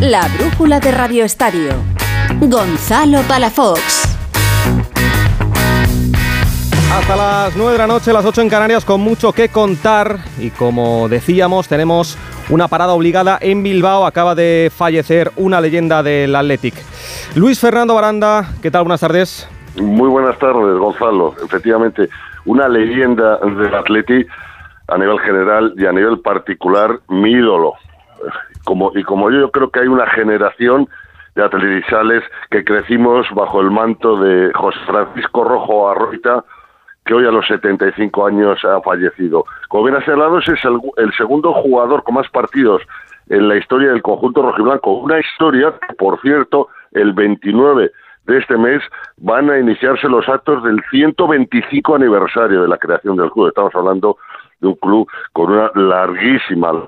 La brújula de Radio Estadio. Gonzalo Palafox. Hasta las 9 de la noche, las 8 en Canarias, con mucho que contar. Y como decíamos, tenemos una parada obligada en Bilbao. Acaba de fallecer una leyenda del Athletic. Luis Fernando Baranda, ¿qué tal? Buenas tardes. Muy buenas tardes, Gonzalo. Efectivamente, una leyenda del Athletic a nivel general y a nivel particular, mi ídolo. Como, y como yo, creo que hay una generación de atletisales que crecimos bajo el manto de José Francisco Rojo Arroita, que hoy a los 75 años ha fallecido. Como bien señalado, es el, el segundo jugador con más partidos en la historia del conjunto rojiblanco. Una historia que, por cierto, el 29 de este mes van a iniciarse los actos del 125 aniversario de la creación del club. Estamos hablando de un club con una larguísima.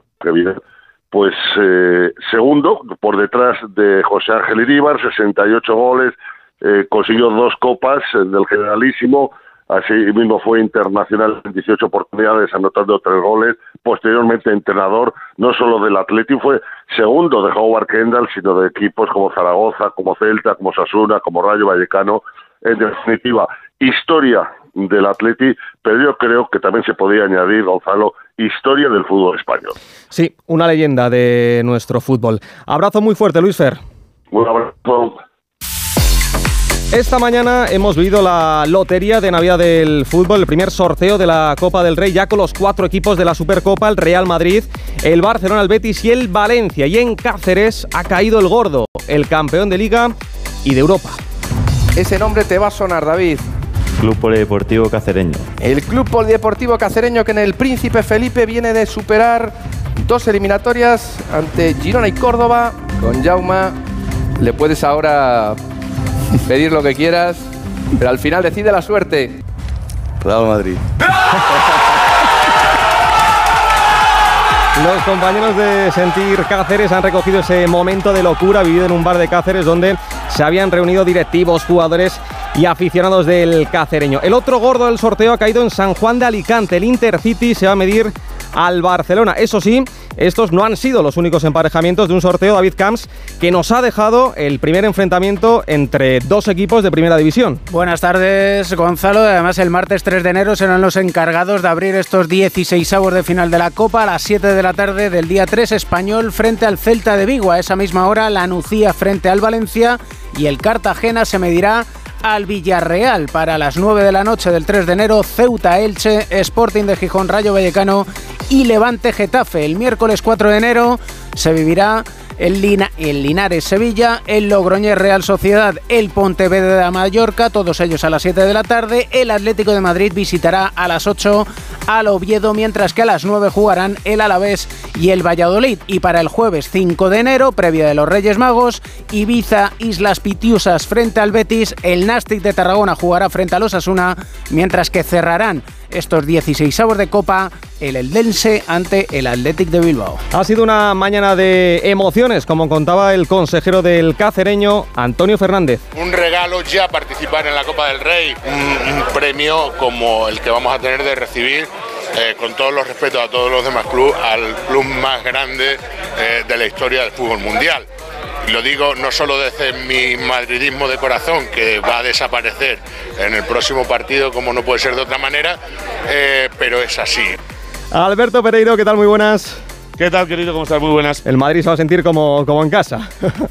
Pues eh, segundo, por detrás de José Ángel Iríbar, 68 goles, eh, consiguió dos copas del Generalísimo, Así mismo fue internacional en 18 oportunidades, anotando tres goles. Posteriormente entrenador, no solo del Atlético, fue segundo de Howard Kendall, sino de equipos como Zaragoza, como Celta, como Sasuna, como Rayo Vallecano. En definitiva, historia del Atleti, pero yo creo que también se podía añadir, Gonzalo, historia del fútbol español. Sí, una leyenda de nuestro fútbol. Abrazo muy fuerte, Luis Fer. Un abrazo. Esta mañana hemos vivido la lotería de Navidad del fútbol, el primer sorteo de la Copa del Rey, ya con los cuatro equipos de la Supercopa, el Real Madrid, el Barcelona, el Betis y el Valencia. Y en Cáceres ha caído el gordo, el campeón de Liga y de Europa. Ese nombre te va a sonar, David. Club Polideportivo Cacereño. El Club Polideportivo Cacereño que en el Príncipe Felipe viene de superar dos eliminatorias ante Girona y Córdoba. Con Jauma le puedes ahora pedir lo que quieras, pero al final decide la suerte. Real Madrid. Los compañeros de Sentir Cáceres han recogido ese momento de locura vivido en un bar de Cáceres donde se habían reunido directivos, jugadores y aficionados del cacereño. El otro gordo del sorteo ha caído en San Juan de Alicante. El Intercity se va a medir al Barcelona. Eso sí, estos no han sido los únicos emparejamientos de un sorteo, David Camps, que nos ha dejado el primer enfrentamiento entre dos equipos de primera división. Buenas tardes, Gonzalo. Además, el martes 3 de enero serán los encargados de abrir estos 16 avos de final de la Copa a las 7 de la tarde del día 3 español frente al Celta de Vigo. A esa misma hora, la Nucía frente al Valencia y el Cartagena se medirá al Villarreal para las 9 de la noche del 3 de enero, Ceuta Elche, Sporting de Gijón, Rayo Vallecano y Levante Getafe. El miércoles 4 de enero se vivirá el, Lina, el Linares Sevilla, el Logroñés Real Sociedad, el Pontevedra Mallorca, todos ellos a las 7 de la tarde. El Atlético de Madrid visitará a las 8 al Oviedo, mientras que a las 9 jugarán el Alavés y el Valladolid. Y para el jueves 5 de enero, previa de los Reyes Magos, Ibiza, Islas Pitiusas frente al Betis, el Nastic de Tarragona jugará frente a los Asuna, mientras que cerrarán estos 16 avos de Copa el Eldense ante el Athletic de Bilbao. Ha sido una mañana de emociones, como contaba el consejero del cacereño, Antonio Fernández. Un regalo ya participar en la Copa del Rey, un, un premio como el que vamos a tener de recibir eh, con todos los respetos a todos los demás clubes, al club más grande eh, de la historia del fútbol mundial. Y lo digo no solo desde mi madridismo de corazón, que va a desaparecer en el próximo partido, como no puede ser de otra manera, eh, pero es así. Alberto Pereiro, ¿qué tal? Muy buenas. ¿Qué tal, querido? ¿Cómo estás? Muy buenas. El Madrid se va a sentir como, como en casa.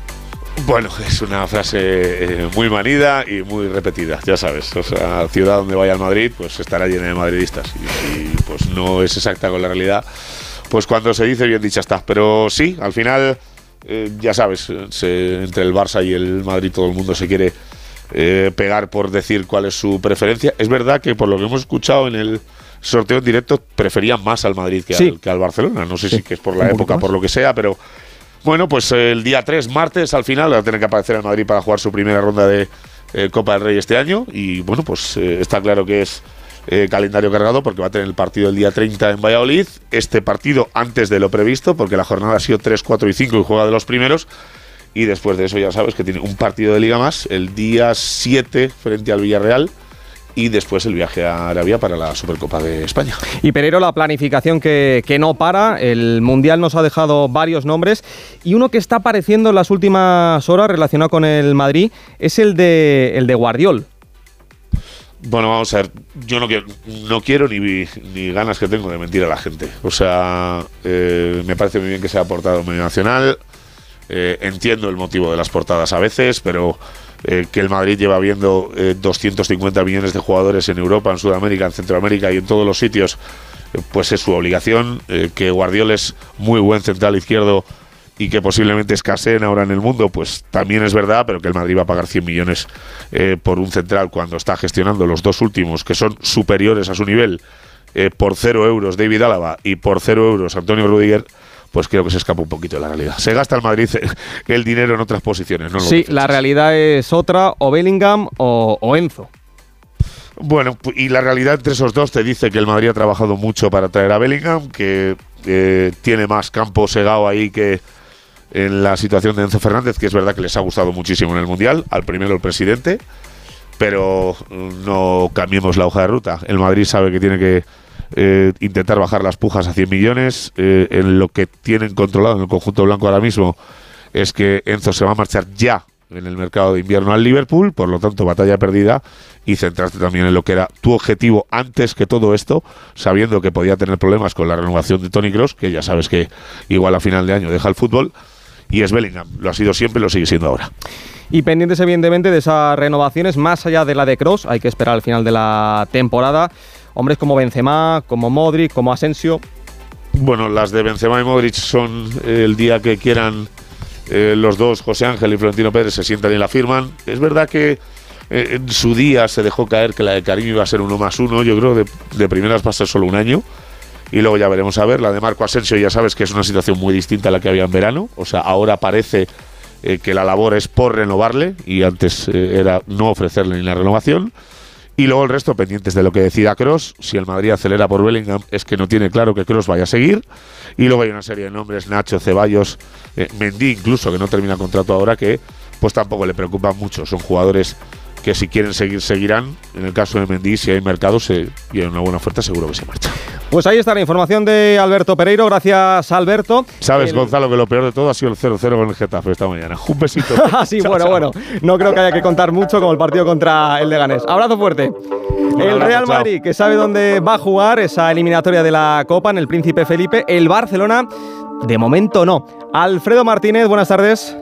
Bueno, es una frase eh, muy manida y muy repetida, ya sabes. O sea, ciudad donde vaya el Madrid, pues estará llena de madridistas. Y, y, pues no es exacta con la realidad. Pues cuando se dice, bien dicha está. Pero sí, al final, eh, ya sabes, se, entre el Barça y el Madrid todo el mundo se quiere eh, pegar por decir cuál es su preferencia. Es verdad que por lo que hemos escuchado en el sorteo en directo, preferían más al Madrid que, Sí. al, que al Barcelona. No sé Sí, si que es por la época, por lo que sea, pero bueno, pues el día 3, martes, al final, va a tener que aparecer el Madrid para jugar su primera ronda de eh, Copa del Rey este año. Y bueno, pues eh, está claro que es eh, calendario cargado porque va a tener el partido el día 30 en Valladolid. Este partido antes de lo previsto, porque la jornada ha sido 3, 4 y 5 y juega de los primeros. Y después de eso ya sabes que tiene un partido de liga más el día 7 frente al Villarreal y después el viaje a Arabia para la Supercopa de España. Y Pereiro, la planificación que, no para, el Mundial nos ha dejado varios nombres y uno que está apareciendo en las últimas horas relacionado con el Madrid es el de, el de Guardiol. Bueno, vamos a ver, yo no quiero, no quiero ni, ni ganas que tengo de mentir a la gente. O sea, eh, me parece muy bien que sea aportado medio nacional. Eh, entiendo el motivo de las portadas a veces, pero eh, que el Madrid lleva viendo 250 millones de jugadores en Europa, en Sudamérica, en Centroamérica y en todos los sitios, pues es su obligación. que Guardiola es muy buen central izquierdo y que posiblemente escaseen ahora en el mundo, pues también es verdad, pero que el Madrid va a pagar 100 millones eh, por un central cuando está gestionando los dos últimos, que son superiores a su nivel, eh, por cero euros David Álava y por cero euros Antonio Rudiger, pues creo que se escapa un poquito de la realidad. Se gasta el Madrid el dinero en otras posiciones, ¿no? Sí, la realidad es otra, o Bellingham o, Enzo. Bueno, y la realidad entre esos dos te dice que el Madrid ha trabajado mucho para traer a Bellingham, que eh, tiene más campo segado ahí que, en la situación de Enzo Fernández, que es verdad que les ha gustado muchísimo en el Mundial, al primero el presidente, pero no cambiemos la hoja de ruta. El Madrid sabe que tiene que eh, intentar bajar las pujas a 100 millones. Eh, en lo que tienen controlado en el conjunto blanco ahora mismo es que Enzo se va a marchar ya en el mercado de invierno al Liverpool, por lo tanto batalla perdida y centrarte también en lo que era tu objetivo antes que todo esto, sabiendo que podía tener problemas con la renovación de Tony Cross, que ya sabes que igual a final de año deja el fútbol y es Bellingham. Lo ha sido siempre y lo sigue siendo ahora. Y pendientes evidentemente de esas renovaciones, más allá de la de Cross, hay que esperar al final de la temporada. Hombres como Benzema, como Modric, como Asensio. Bueno, las de Benzema y Modric son el día que quieran eh, los dos, José Ángel y Florentino Pérez, se sientan y la firman. Es verdad que eh, en su día se dejó caer que la de Karim iba a ser uno más uno. Yo creo de, de primeras va a ser solo un año y luego ya veremos a ver. La de Marco Asensio ya sabes que es una situación muy distinta a la que había en verano, o sea, ahora parece eh, que la labor es por renovarle y antes eh, era no ofrecerle ni la renovación. Y luego el resto pendientes de lo que decida Cross. Si el Madrid acelera por Bellingham, es que no tiene claro que Cross vaya a seguir. Y luego hay una serie de nombres, Nacho, Ceballos, eh, Mendy incluso, que no termina contrato ahora, que pues tampoco le preocupan mucho. Son jugadores que si quieren seguir, seguirán. En el caso de Mendy, si hay mercado se, y hay una buena oferta, seguro que se marcha. Pues ahí está la información de Alberto Pereiro. Gracias, Alberto. Sabes, Gonzalo, que lo peor de todo ha sido el 0-0 con el Getafe esta mañana. Un besito. Ah, sí, bueno, bueno. No creo que haya que contar mucho como el partido contra el Leganés. Abrazo fuerte. El Real Madrid, que sabe dónde va a jugar esa eliminatoria de la Copa en el Príncipe Felipe. El Barcelona, de momento no. Alfredo Martínez, buenas tardes.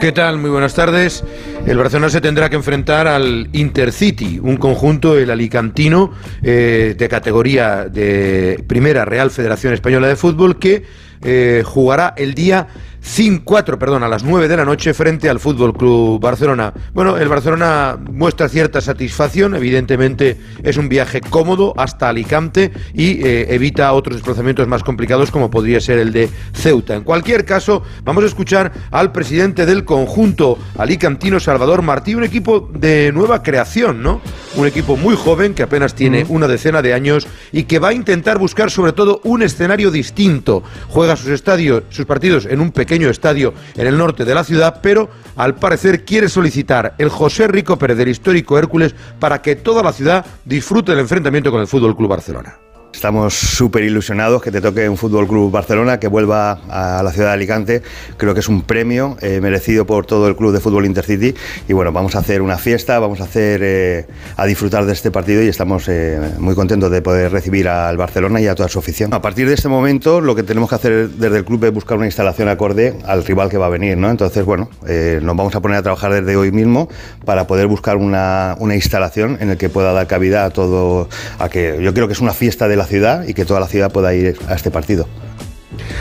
¿Qué tal? Muy buenas tardes. El Barcelona se tendrá que enfrentar al Intercity, un conjunto, el alicantino, eh, de categoría de Primera Real Federación Española de Fútbol, que eh, jugará el día 5-4, perdón, a las 9 de la noche frente al Fútbol Club Barcelona. Bueno, el Barcelona muestra cierta satisfacción, evidentemente es un viaje cómodo hasta Alicante y eh, evita otros desplazamientos más complicados como podría ser el de Ceuta. En cualquier caso, vamos a escuchar al presidente del conjunto alicantino, Salvador Martí, un equipo de nueva creación, ¿no? Un equipo muy joven que apenas tiene una decena de años y que va a intentar buscar sobre todo un escenario distinto. Juega sus estadios, sus partidos en un pequeño estadio en el norte de la ciudad, pero al parecer quiere solicitar el José Rico Pérez del histórico Hércules para que toda la ciudad disfrute del enfrentamiento con el Fútbol Club Barcelona. Estamos súper ilusionados que te toque un Fútbol Club Barcelona, que vuelva a la ciudad de Alicante. Creo que es un premio eh, merecido por todo el club de fútbol Intercity. Y bueno, vamos a hacer una fiesta, vamos a hacer eh, a disfrutar de este partido y estamos eh, muy contentos de poder recibir al Barcelona y a toda su afición. A partir de este momento, lo que tenemos que hacer desde el club es buscar una instalación acorde al rival que va a venir, ¿no? Entonces, bueno, nos vamos a poner a trabajar desde hoy mismo para poder buscar una, una instalación en la que pueda dar cabida a todo, a que yo creo que es una fiesta de la ciudad y que toda la ciudad pueda ir a este partido.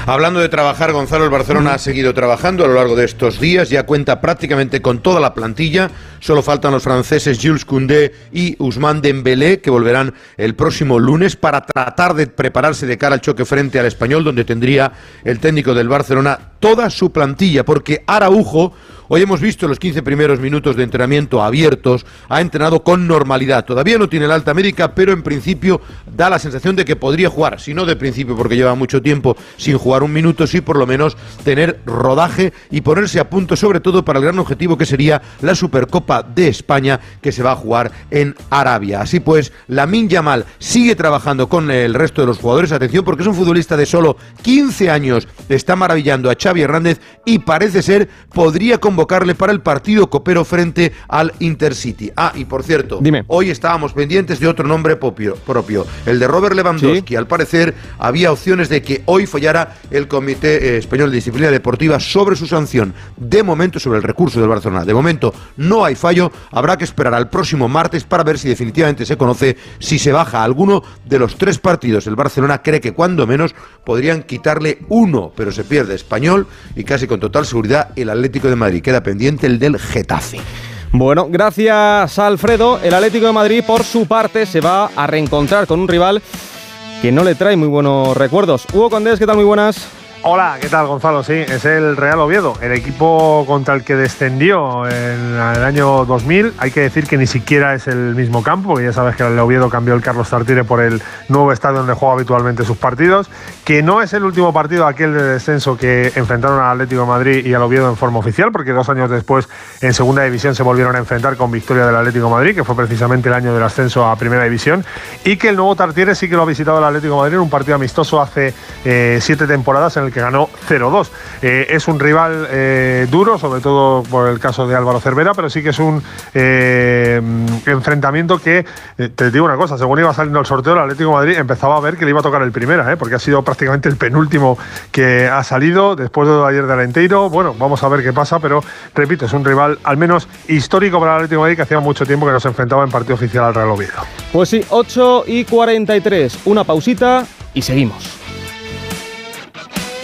Hablando de trabajar, Gonzalo, el Barcelona ha seguido trabajando a lo largo de estos días, ya cuenta prácticamente con toda la plantilla, solo faltan los franceses Jules Koundé y Ousmane Dembélé, que volverán el próximo lunes para tratar de prepararse de cara al choque frente al Español, donde tendría el técnico del Barcelona toda su plantilla, porque Araujo Hoy hemos visto los 15 primeros minutos de entrenamiento abiertos, ha entrenado con normalidad. Todavía no tiene la alta médica, pero en principio da la sensación de que podría jugar, si no de principio porque lleva mucho tiempo sin jugar un minuto, sí por lo menos tener rodaje y ponerse a punto sobre todo para el gran objetivo que sería la Supercopa Copa de España que se va a jugar en Arabia. Así pues, Lamin Yamal sigue trabajando con el resto de los jugadores. Atención, porque es un futbolista de solo 15 años. Está maravillando a Xavi Hernández y parece ser podría convocarle para el partido copero frente al Intercity. Ah, y por cierto, Dime. hoy estábamos pendientes de otro nombre propio, propio el de Robert Lewandowski. Al parecer, había opciones de que hoy fallara el Comité eh, Español de Disciplina Deportiva sobre su sanción. De momento, sobre el recurso del Barcelona. De momento, no hay fallo. Habrá que esperar al próximo martes para ver si definitivamente se conoce si se baja alguno de los tres partidos. El Barcelona cree que cuando menos podrían quitarle uno, pero se pierde Español y casi con total seguridad el Atlético de Madrid. Queda pendiente el del Getafe. Bueno, gracias Alfredo. El Atlético de Madrid, por su parte, se va a reencontrar con un rival que no le trae muy buenos recuerdos. Hugo Condés, ¿qué tal? Muy buenas. Hola, ¿qué tal Gonzalo? Sí, es el Real Oviedo, el equipo contra el que descendió en el año 2000. Hay que decir que ni siquiera es el mismo campo, porque ya sabes que el Oviedo cambió el Carlos Tartire por el nuevo estadio donde juega habitualmente sus partidos, que no es el último partido aquel de descenso que enfrentaron al Atlético Madrid y al Oviedo en forma oficial, porque dos años después en segunda división se volvieron a enfrentar con victoria del Atlético Madrid, que fue precisamente el año del ascenso a primera división, y que el nuevo Tartiere sí que lo ha visitado el Atlético Madrid en un partido amistoso hace eh, siete temporadas en el que ganó 0-2. Eh, es un rival eh, duro, sobre todo por el caso de Álvaro Cervera, pero sí que es un eh, enfrentamiento que, te digo una cosa, según iba saliendo el sorteo, el Atlético Madrid empezaba a ver que le iba a tocar el primera, porque ha sido prácticamente el penúltimo que ha salido después de ayer de Alenteiro. Bueno, vamos a ver qué pasa, pero repito, es un rival al menos histórico para el Atlético Madrid que hacía mucho tiempo que no se enfrentaba en partido oficial al Real Oviedo. Pues sí, 8 y 43. Una pausita y seguimos.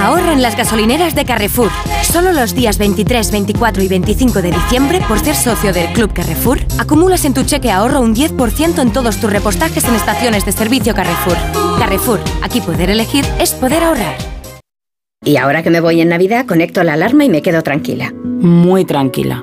Ahorra en las gasolineras de Carrefour. Solo los días 23, 24 y 25 de diciembre, por ser socio del Club Carrefour, acumulas en tu cheque ahorro un 10% en todos tus repostajes en estaciones de servicio Carrefour. Carrefour, aquí poder elegir es poder ahorrar. Y ahora que me voy en Navidad, conecto la alarma y me quedo tranquila. Muy tranquila.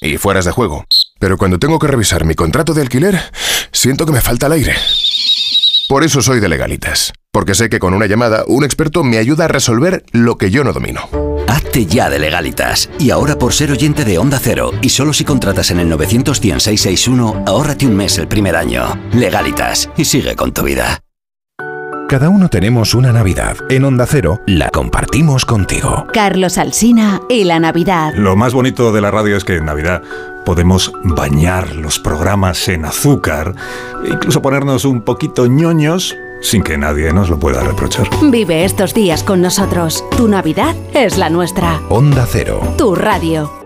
y fueras de juego. Pero cuando tengo que revisar mi contrato de alquiler, siento que me falta el aire. Por eso soy de legalitas, porque sé que con una llamada un experto me ayuda a resolver lo que yo no domino. Hazte ya de legalitas. Y ahora por ser oyente de Onda Cero, y solo si contratas en el 91661, ahórrate un mes el primer año. Legalitas, y sigue con tu vida. Cada uno tenemos una Navidad. En Onda Cero la compartimos contigo. Carlos Alsina y la Navidad. Lo más bonito de la radio es que en Navidad podemos bañar los programas en azúcar e incluso ponernos un poquito ñoños sin que nadie nos lo pueda reprochar. Vive estos días con nosotros. Tu Navidad es la nuestra. Onda Cero. Tu radio.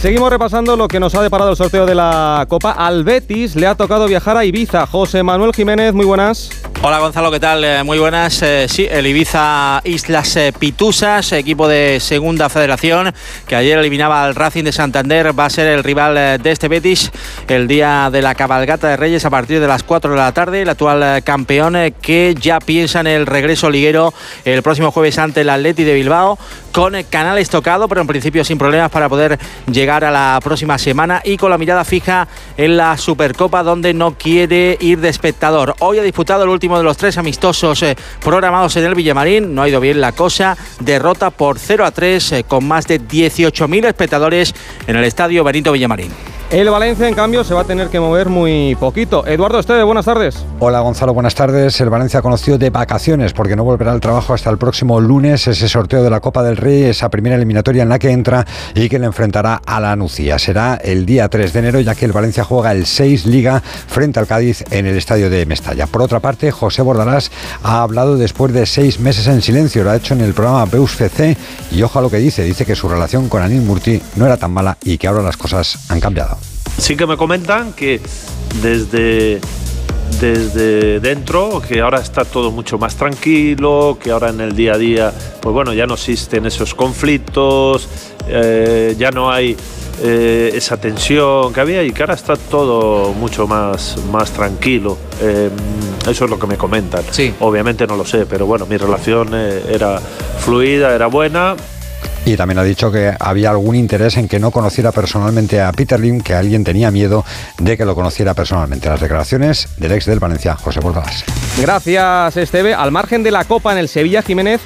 Seguimos repasando lo que nos ha deparado el sorteo de la Copa. Al Betis le ha tocado viajar a Ibiza. José Manuel Jiménez, muy buenas. Hola Gonzalo, ¿qué tal? Eh, muy buenas. Eh, sí, el Ibiza Islas eh, Pitusas, equipo de segunda federación que ayer eliminaba al Racing de Santander, va a ser el rival de este Betis el día de la cabalgata de Reyes a partir de las 4 de la tarde. El actual campeón que ya piensa en el regreso liguero el próximo jueves ante el Atleti de Bilbao con canales tocado, pero en principio sin problemas para poder llegar a la próxima semana y con la mirada fija en la Supercopa donde no quiere ir de espectador. Hoy ha disputado el último de los tres amistosos eh, programados en el Villamarín, no ha ido bien la cosa, derrota por 0 a 3 eh, con más de 18.000 espectadores en el estadio Benito Villamarín. El Valencia, en cambio, se va a tener que mover muy poquito. Eduardo Esteve, buenas tardes. Hola Gonzalo, buenas tardes. El Valencia ha conocido de vacaciones porque no volverá al trabajo hasta el próximo lunes. Ese sorteo de la Copa del Rey, esa primera eliminatoria en la que entra y que le enfrentará a la Nucía. Será el día 3 de enero, ya que el Valencia juega el 6 Liga frente al Cádiz en el estadio de Mestalla. Por otra parte, José Bordalás ha hablado después de seis meses en silencio. Lo ha hecho en el programa Beus FC y ojo a lo que dice. Dice que su relación con Anil Murti no era tan mala y que ahora las cosas han cambiado. Sí que me comentan que desde, desde dentro, que ahora está todo mucho más tranquilo, que ahora en el día a día, pues bueno, ya no existen esos conflictos, eh, ya no hay eh, esa tensión que había y que ahora está todo mucho más, más tranquilo. Eh, eso es lo que me comentan. Sí. Obviamente no lo sé, pero bueno, mi relación era fluida, era buena. Y también ha dicho que había algún interés en que no conociera personalmente a Peter Lim, que alguien tenía miedo de que lo conociera personalmente. Las declaraciones del ex del Valencia, José Bordalas. Gracias, Esteve. Al margen de la Copa en el Sevilla Jiménez,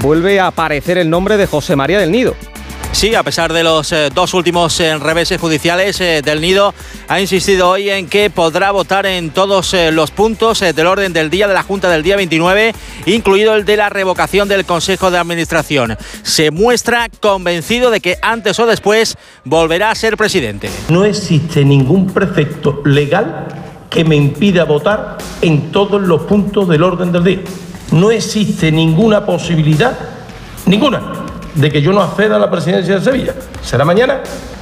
vuelve a aparecer el nombre de José María del Nido. Sí, a pesar de los eh, dos últimos eh, reveses judiciales eh, del Nido, ha insistido hoy en que podrá votar en todos los puntos del orden del día de la Junta del día 29, incluido el de la revocación del Consejo de Administración. Se muestra convencido de que antes o después volverá a ser presidente. No existe ningún precepto legal que me impida votar en todos los puntos del orden del día. No existe ninguna posibilidad, ninguna de que yo no acceda a la presidencia de Sevilla. ¿Será mañana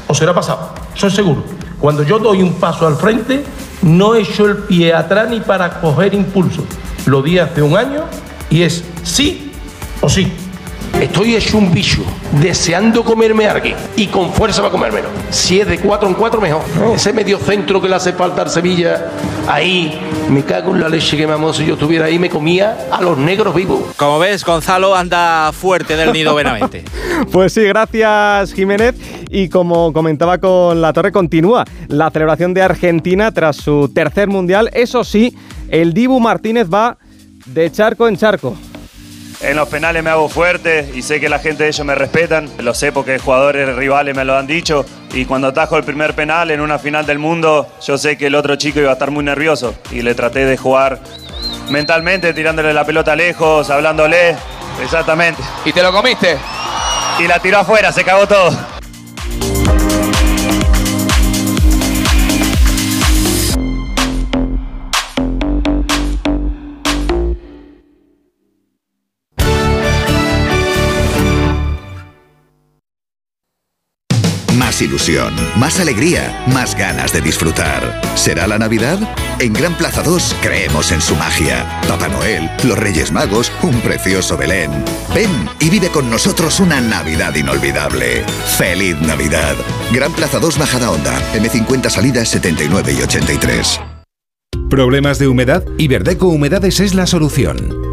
o será pasado? Es seguro. Cuando yo doy un paso al frente, no echo el pie atrás ni para coger impulso. Lo di hace un año y es sí o sí. Estoy hecho un bicho, deseando comerme a alguien y con fuerza para comérmelo. Si es de cuatro en cuatro, mejor. Ese medio centro que le hace falta al Sevilla, ahí me cago en la leche que mamón. Si yo estuviera ahí, me comía a los negros vivos. Como ves, Gonzalo anda fuerte del nido Benavente. pues sí, gracias Jiménez. Y como comentaba con la torre, continúa la celebración de Argentina tras su tercer mundial. Eso sí, el Dibu Martínez va de charco en charco. En los penales me hago fuerte y sé que la gente de ellos me respetan. Lo sé porque jugadores rivales me lo han dicho. Y cuando atajo el primer penal en una final del mundo, yo sé que el otro chico iba a estar muy nervioso. Y le traté de jugar mentalmente, tirándole la pelota lejos, hablándole. Exactamente. ¿Y te lo comiste? Y la tiró afuera, se cagó todo. Más ilusión, más alegría, más ganas de disfrutar. ¿Será la Navidad? En Gran Plaza 2 creemos en su magia. Papá Noel, los Reyes Magos, un precioso Belén. Ven y vive con nosotros una Navidad inolvidable. ¡Feliz Navidad! Gran Plaza 2 Bajada Onda, M50 salidas 79 y 83. ¿Problemas de humedad? Iberdeco Humedades es la solución.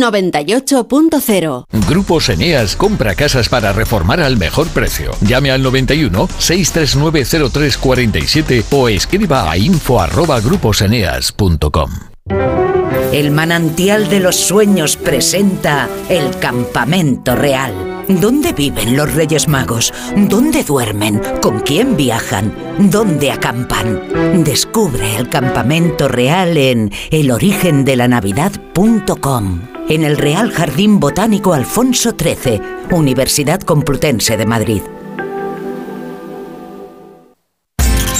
98.0. Grupos Eneas compra casas para reformar al mejor precio. Llame al 91 639 0347 o escriba a info@gruposeneas.com. El manantial de los sueños presenta el campamento real ¿Dónde viven los Reyes Magos? ¿Dónde duermen? ¿Con quién viajan? ¿Dónde acampan? Descubre el campamento real en elorigendelanavidad.com. En el Real Jardín Botánico Alfonso XIII, Universidad Complutense de Madrid.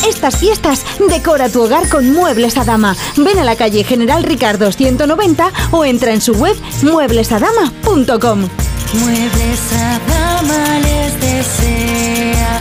Estas fiestas, decora tu hogar con Muebles a Dama. Ven a la calle General Ricardo 190 o entra en su web mueblesadama.com. Muebles a dama les desea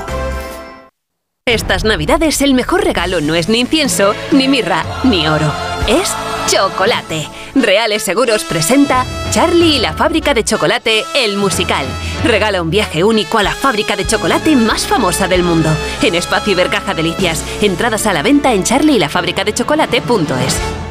Estas navidades el mejor regalo no es ni incienso, ni mirra, ni oro. Es chocolate. Reales Seguros presenta Charlie y la fábrica de chocolate, el musical. Regala un viaje único a la fábrica de chocolate más famosa del mundo. En Espacio Ibercaja Delicias. Entradas a la venta en charlieylafabricadechocolate.es.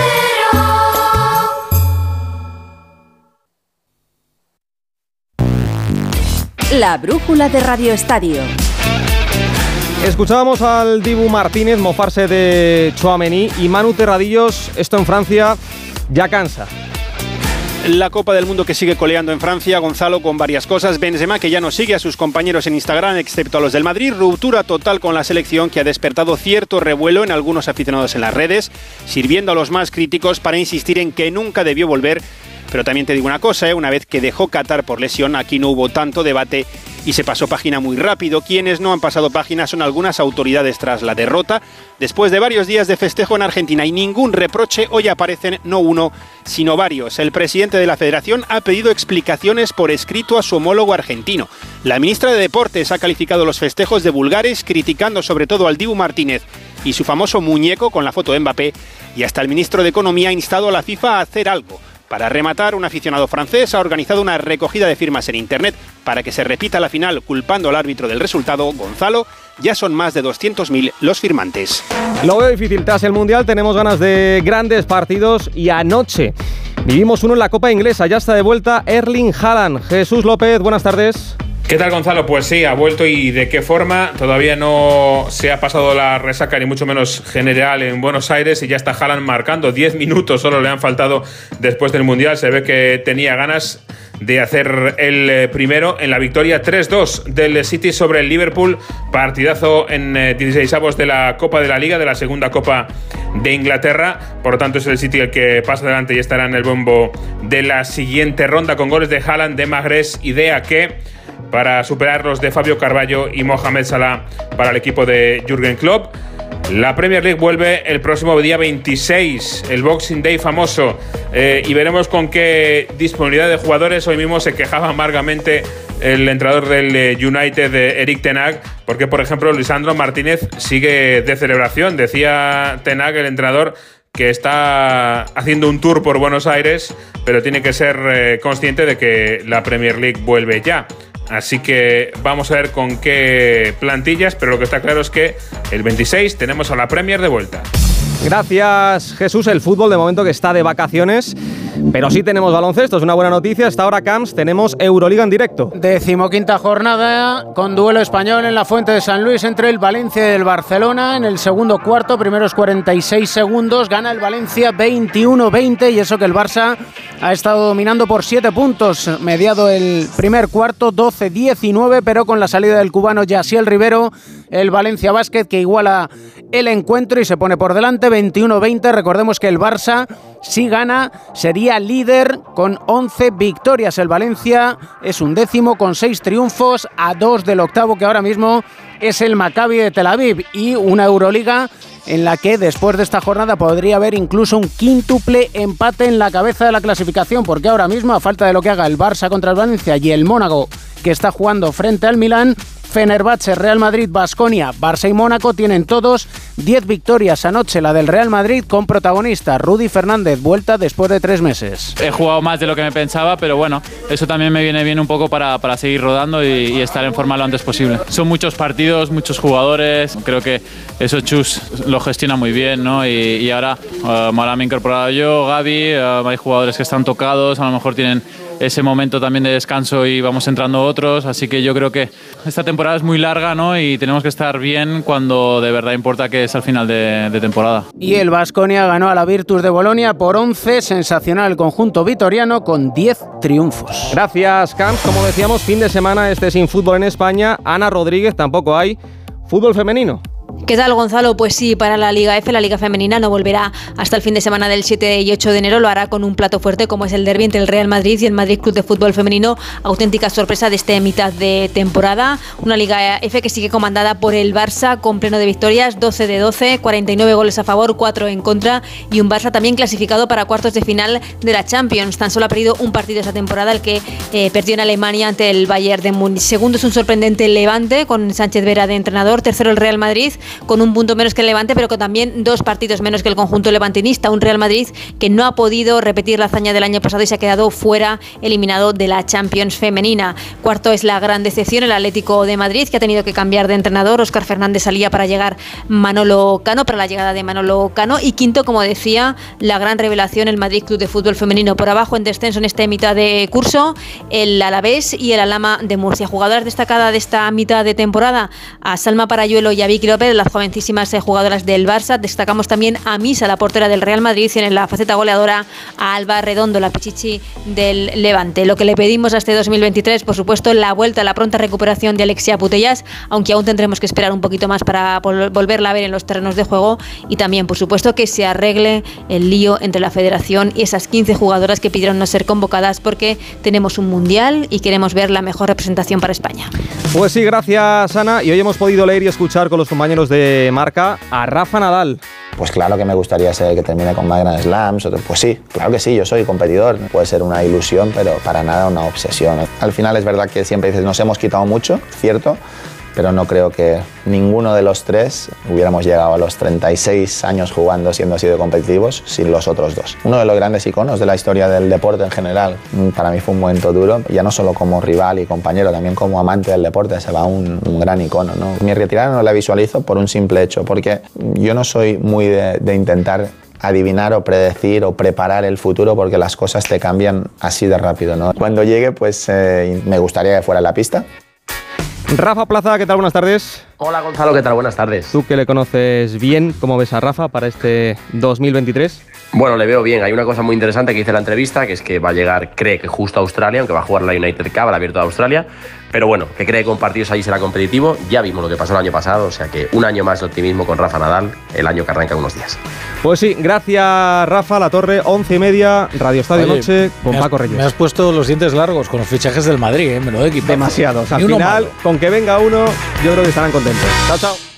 La brújula de Radio Estadio. Escuchábamos al Dibu Martínez mofarse de Chouameni y Manu Terradillos, esto en Francia ya cansa. La Copa del Mundo que sigue coleando en Francia, Gonzalo, con varias cosas. Benzema, que ya no sigue a sus compañeros en Instagram, excepto a los del Madrid. Ruptura total con la selección que ha despertado cierto revuelo en algunos aficionados en las redes, sirviendo a los más críticos para insistir en que nunca debió volver pero también te digo una cosa, ¿eh? una vez que dejó Qatar por lesión, aquí no hubo tanto debate y se pasó página muy rápido. Quienes no han pasado página son algunas autoridades tras la derrota. Después de varios días de festejo en Argentina y ningún reproche, hoy aparecen no uno, sino varios. El presidente de la federación ha pedido explicaciones por escrito a su homólogo argentino. La ministra de Deportes ha calificado los festejos de vulgares, criticando sobre todo al Dibu Martínez y su famoso muñeco con la foto de Mbappé. Y hasta el ministro de Economía ha instado a la FIFA a hacer algo para rematar, un aficionado francés ha organizado una recogida de firmas en Internet para que se repita la final culpando al árbitro del resultado, Gonzalo. Ya son más de 200.000 los firmantes. Lo veo difícil. Tras el Mundial tenemos ganas de grandes partidos y anoche vivimos uno en la Copa Inglesa. Ya está de vuelta Erling Haaland. Jesús López, buenas tardes. ¿Qué tal Gonzalo? Pues sí, ha vuelto y de qué forma. Todavía no se ha pasado la resaca ni mucho menos general en Buenos Aires y ya está Haaland marcando. 10 minutos solo le han faltado después del Mundial. Se ve que tenía ganas de hacer el eh, primero en la victoria 3-2 del City sobre el Liverpool. Partidazo en 16 eh, avos de la Copa de la Liga, de la segunda Copa de Inglaterra. Por lo tanto, es el City el que pasa adelante y estará en el bombo de la siguiente ronda con goles de Haaland, de Magres y de Ake para superar los de Fabio Carballo y Mohamed Salah para el equipo de Jürgen Klopp. La Premier League vuelve el próximo día 26, el Boxing Day famoso, eh, y veremos con qué disponibilidad de jugadores. Hoy mismo se quejaba amargamente el entrenador del eh, United, Eric Tenag, porque por ejemplo Lisandro Martínez sigue de celebración. Decía Tenag, el entrenador, que está haciendo un tour por Buenos Aires, pero tiene que ser eh, consciente de que la Premier League vuelve ya. Así que vamos a ver con qué plantillas, pero lo que está claro es que el 26 tenemos a la Premier de vuelta. Gracias Jesús, el fútbol de momento que está de vacaciones, pero sí tenemos baloncesto, es una buena noticia. Hasta ahora Camps tenemos Euroliga en directo. Decimoquinta jornada con duelo español en la Fuente de San Luis entre el Valencia y el Barcelona en el segundo cuarto, primeros 46 segundos, gana el Valencia 21-20 y eso que el Barça ha estado dominando por 7 puntos, mediado el primer cuarto 12-19, pero con la salida del cubano Yasiel Rivero, el Valencia Basket que iguala el encuentro y se pone por delante 21-20. Recordemos que el Barça Si gana, sería líder con 11 victorias. El Valencia es un décimo con 6 triunfos a 2 del octavo que ahora mismo es el Maccabi de Tel Aviv y una Euroliga en la que después de esta jornada podría haber incluso un quíntuple empate en la cabeza de la clasificación, porque ahora mismo, a falta de lo que haga el Barça contra el Valencia y el Mónaco, que está jugando frente al Milán, Fenerbahce, Real Madrid, Basconia, Barça y Mónaco tienen todos 10 victorias anoche, la del Real Madrid con protagonista Rudy Fernández, vuelta después de tres meses. He jugado más de lo que me pensaba, pero bueno, eso también me viene bien un poco para, para seguir rodando y, estar en forma lo antes posible. Son muchos partidos, muchos jugadores, creo que eso Chus lo gestiona muy bien, ¿no? Y, ahora, eh, me he incorporado yo, Gaby, eh, hay jugadores que están tocados, a lo mejor tienen ese momento también de descanso y vamos entrando otros, así que yo creo que esta temporada es muy larga ¿no? y tenemos que estar bien cuando de verdad importa que es al final de, de temporada. Y el Vasconia ganó a la Virtus de Bolonia por 11, sensacional el conjunto vitoriano con 10 triunfos. Gracias, Camps. Como decíamos, fin de semana este sin fútbol en España. Ana Rodríguez tampoco hay. Fútbol femenino. ¿Qué tal, Gonzalo? Pues sí, para la Liga F, la Liga Femenina no volverá hasta el fin de semana del 7 y 8 de enero. Lo hará con un plato fuerte como es el derbi entre el Real Madrid y el Madrid Club de Fútbol Femenino. Auténtica sorpresa de este mitad de temporada. Una Liga F que sigue comandada por el Barça con pleno de victorias, 12 de 12, 49 goles a favor, 4 en contra. Y un Barça también clasificado para cuartos de final de la Champions. Tan solo ha perdido un partido esa temporada, el que eh, perdió en Alemania ante el Bayern de Múnich. Segundo es un sorprendente Levante con Sánchez Vera de entrenador. Tercero el Real Madrid con un punto menos que el Levante, pero con también dos partidos menos que el conjunto levantinista. Un Real Madrid que no ha podido repetir la hazaña del año pasado y se ha quedado fuera, eliminado de la Champions femenina. Cuarto es la gran decepción, el Atlético de Madrid, que ha tenido que cambiar de entrenador. Oscar Fernández salía para llegar Manolo Cano, para la llegada de Manolo Cano. Y quinto, como decía, la gran revelación, el Madrid Club de Fútbol Femenino. Por abajo en descenso en esta mitad de curso, el Alavés y el Alama de Murcia. Jugadoras destacadas de esta mitad de temporada, a Salma Parayuelo y a Vicky López, las jovencísimas eh, jugadoras del Barça. Destacamos también a Misa, la portera del Real Madrid, y en la faceta goleadora a Alba Redondo, la pichichi del Levante. Lo que le pedimos a este 2023, por supuesto, la vuelta, la pronta recuperación de Alexia Putellas, aunque aún tendremos que esperar un poquito más para vol- volverla a ver en los terrenos de juego y también, por supuesto, que se arregle el lío entre la federación y esas 15 jugadoras que pidieron no ser convocadas porque tenemos un mundial y queremos ver la mejor representación para España. Pues sí, gracias Ana. Y hoy hemos podido leer y escuchar con los compañeros de marca a Rafa Nadal. Pues claro que me gustaría ser que termine con más Grand Slams. Pues sí, claro que sí, yo soy competidor. Puede ser una ilusión, pero para nada una obsesión. Al final es verdad que siempre dices, nos hemos quitado mucho, cierto, pero no creo que ninguno de los tres hubiéramos llegado a los 36 años jugando siendo así de competitivos sin los otros dos. Uno de los grandes iconos de la historia del deporte en general. Mm, Para mí fue un momento duro, ya no solo como rival y compañero, también como amante del deporte. Se va un, un gran icono. ¿no? Mi retirada no la visualizo por un simple hecho, porque yo no soy muy de, intentar adivinar o predecir o preparar el futuro porque las cosas te cambian así de rápido. ¿no? Cuando llegue, pues eh, me gustaría que fuera la pista. Rafa Plaza, ¿qué tal? Buenas tardes. Hola Gonzalo, ¿qué tal? Buenas tardes. Tú que le conoces bien, ¿cómo ves a Rafa para este 2023? Bueno, le veo bien. Hay una cosa muy interesante que hice en la entrevista, que es que va a llegar, cree que justo a Australia, aunque va a jugar la United Cup, el abierto de Australia. Pero bueno, que cree que con partidos ahí será competitivo. Ya vimos lo que pasó el año pasado, o sea que un año más de optimismo con Rafa Nadal, el año que arranca unos días. Pues sí, gracias Rafa, La Torre, 11 y media, Radio Estadio Oye, Noche con me has- Paco Reyes. Me has puesto los dientes largos con los fichajes del Madrid, ¿eh? Menudo equipo. Demasiados. Al final, con que venga uno, yo creo que estarán contentos. Chao, chao.